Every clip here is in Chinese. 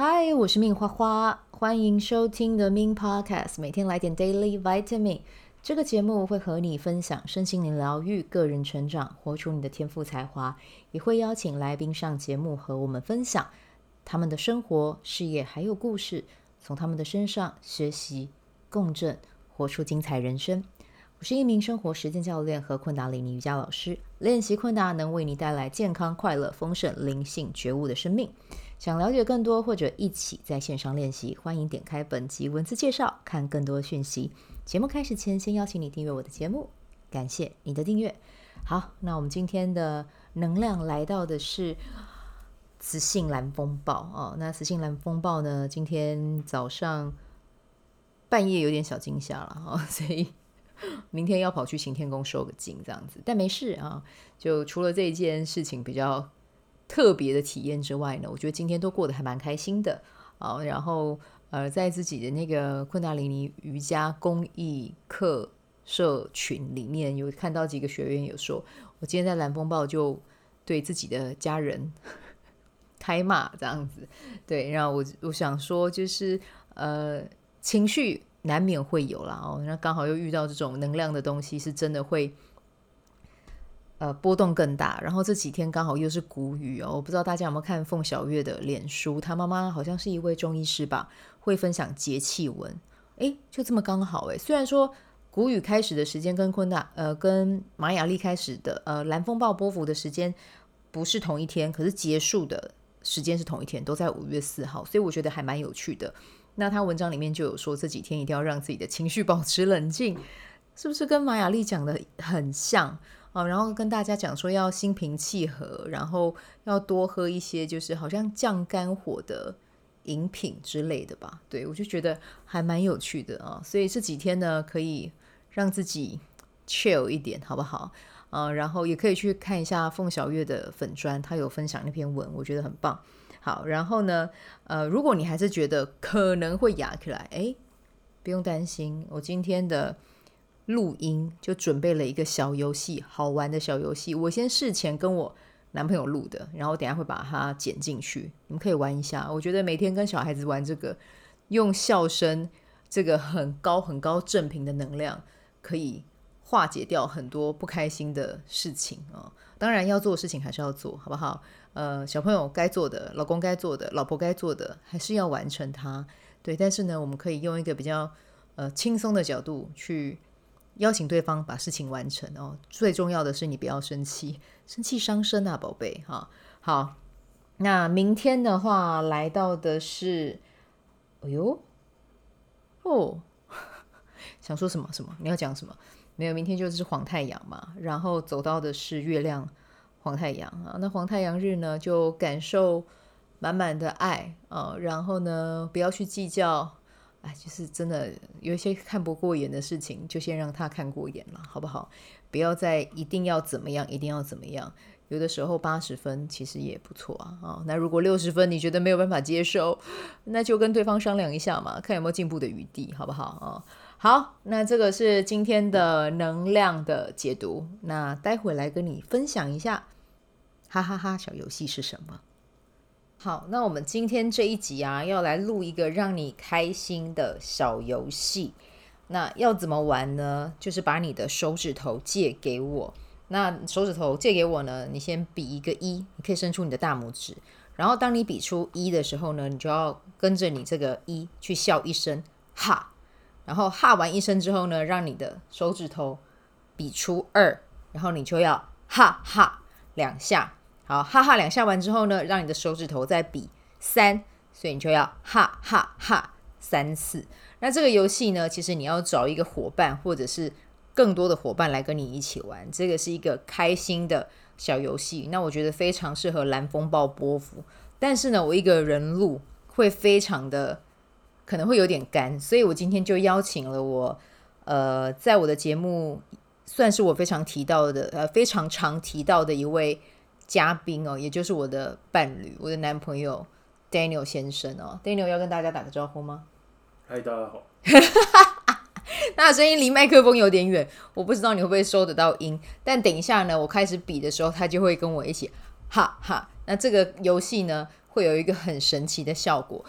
嗨，我是命花花，欢迎收听 The Min Podcast，每天来点 Daily Vitamin。这个节目会和你分享身心灵疗愈、个人成长，活出你的天赋才华，也会邀请来宾上节目和我们分享他们的生活、事业还有故事，从他们的身上学习、共振，活出精彩人生。我是一名生活实践教练和昆达里尼瑜伽老师，练习昆达能为你带来健康、快乐、丰盛、灵性觉悟的生命。想了解更多或者一起在线上练习，欢迎点开本集文字介绍，看更多讯息。节目开始前，先邀请你订阅我的节目，感谢你的订阅。好，那我们今天的能量来到的是磁性蓝风暴哦。那磁性蓝风暴呢，今天早上半夜有点小惊吓了哦，所以明天要跑去行天宫收个经这样子，但没事啊。就除了这一件事情比较。特别的体验之外呢，我觉得今天都过得还蛮开心的啊。然后呃，在自己的那个昆达里尼瑜伽公益课社群里面，有看到几个学员有说，我今天在蓝风暴就对自己的家人 开骂这样子。对，然后我我想说，就是呃，情绪难免会有啦哦。那刚好又遇到这种能量的东西，是真的会。呃，波动更大。然后这几天刚好又是谷雨哦，我不知道大家有没有看凤小月的脸书，她妈妈好像是一位中医师吧，会分享节气文。诶，就这么刚好诶。虽然说谷雨开始的时间跟昆达呃跟玛雅历开始的呃蓝风暴波幅的时间不是同一天，可是结束的时间是同一天，都在五月四号，所以我觉得还蛮有趣的。那他文章里面就有说，这几天一定要让自己的情绪保持冷静，是不是跟马雅丽讲的很像？啊，然后跟大家讲说要心平气和，然后要多喝一些就是好像降肝火的饮品之类的吧。对，我就觉得还蛮有趣的啊，所以这几天呢可以让自己 chill 一点，好不好？啊，然后也可以去看一下凤小月的粉专，她有分享那篇文，我觉得很棒。好，然后呢，呃，如果你还是觉得可能会哑起来，哎，不用担心，我今天的。录音就准备了一个小游戏，好玩的小游戏。我先事前跟我男朋友录的，然后等下会把它剪进去，你们可以玩一下。我觉得每天跟小孩子玩这个，用笑声，这个很高很高正频的能量，可以化解掉很多不开心的事情啊、哦。当然要做的事情还是要做，好不好？呃，小朋友该做的，老公该做的，老婆该做的，还是要完成它。对，但是呢，我们可以用一个比较呃轻松的角度去。邀请对方把事情完成哦，最重要的是你不要生气，生气伤身啊，宝贝哈。好，那明天的话来到的是，哎呦，哦，想说什么什么？你要讲什么？没有，明天就是黄太阳嘛，然后走到的是月亮黄太阳啊。那黄太阳日呢，就感受满满的爱啊，然后呢，不要去计较。哎，就是真的有一些看不过眼的事情，就先让他看过眼了，好不好？不要再一定要怎么样，一定要怎么样。有的时候八十分其实也不错啊。哦，那如果六十分你觉得没有办法接受，那就跟对方商量一下嘛，看有没有进步的余地，好不好啊？哦，好，那这个是今天的能量的解读。那待会来跟你分享一下，哈哈哈，小游戏是什么？好，那我们今天这一集啊，要来录一个让你开心的小游戏。那要怎么玩呢？就是把你的手指头借给我。那手指头借给我呢，你先比一个一，你可以伸出你的大拇指。然后当你比出一的时候呢，你就要跟着你这个一去笑一声哈。然后哈完一声之后呢，让你的手指头比出二，然后你就要哈哈两下。好，哈哈两下完之后呢，让你的手指头再比三，所以你就要哈哈哈三次。那这个游戏呢，其实你要找一个伙伴，或者是更多的伙伴来跟你一起玩。这个是一个开心的小游戏，那我觉得非常适合蓝风暴波符。但是呢，我一个人录会非常的可能会有点干，所以我今天就邀请了我，呃，在我的节目算是我非常提到的，呃，非常常提到的一位。嘉宾哦，也就是我的伴侣，我的男朋友 Daniel 先生哦，Daniel 要跟大家打个招呼吗？嗨，大家好。那声音离麦克风有点远，我不知道你会不会收得到音。但等一下呢，我开始比的时候，他就会跟我一起哈哈。那这个游戏呢，会有一个很神奇的效果，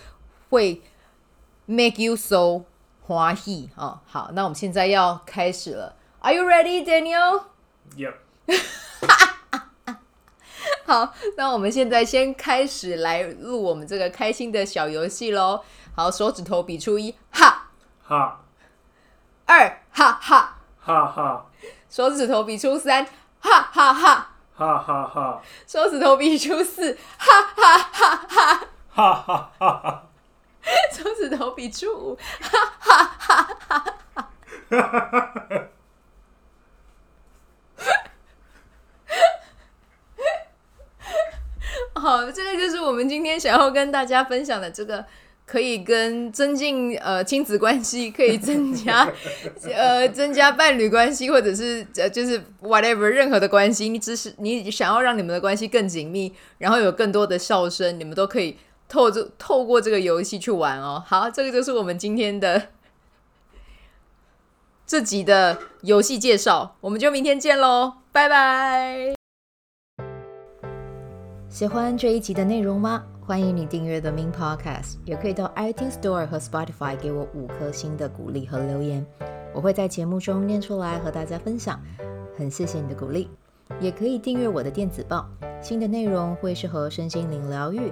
会 make you so 欢喜啊好那我们现在要开始了。Are you ready daniel? Yep. 好那我们现在先开始来录我们这个开心的小游戏咯。好手指头比出一哈。哈。二哈哈。哈哈。手指头比出三哈哈哈。哈哈哈。手指头比出四哈哈哈哈哈。哈哈哈。手指头比出五，哈哈哈哈哈哈。好，这个就是我们今天想要跟大家分享的，这个可以跟增进呃亲子关系，可以增加 呃增加伴侣关系，或者是呃就是 whatever 任何的关系，你只是你想要让你们的关系更紧密，然后有更多的笑声，你们都可以透着透过这个游戏去玩哦。好，这个就是我们今天的这集的游戏介绍，我们就明天见喽，拜拜。喜欢这一集的内容吗？欢迎你订阅 The Min Podcast，也可以到 iTunes Store 和 Spotify 给我五颗星的鼓励和留言，我会在节目中念出来和大家分享。很谢谢你的鼓励，也可以订阅我的电子报，新的内容会是和身心灵疗愈、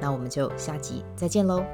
那我们就下集再见喽。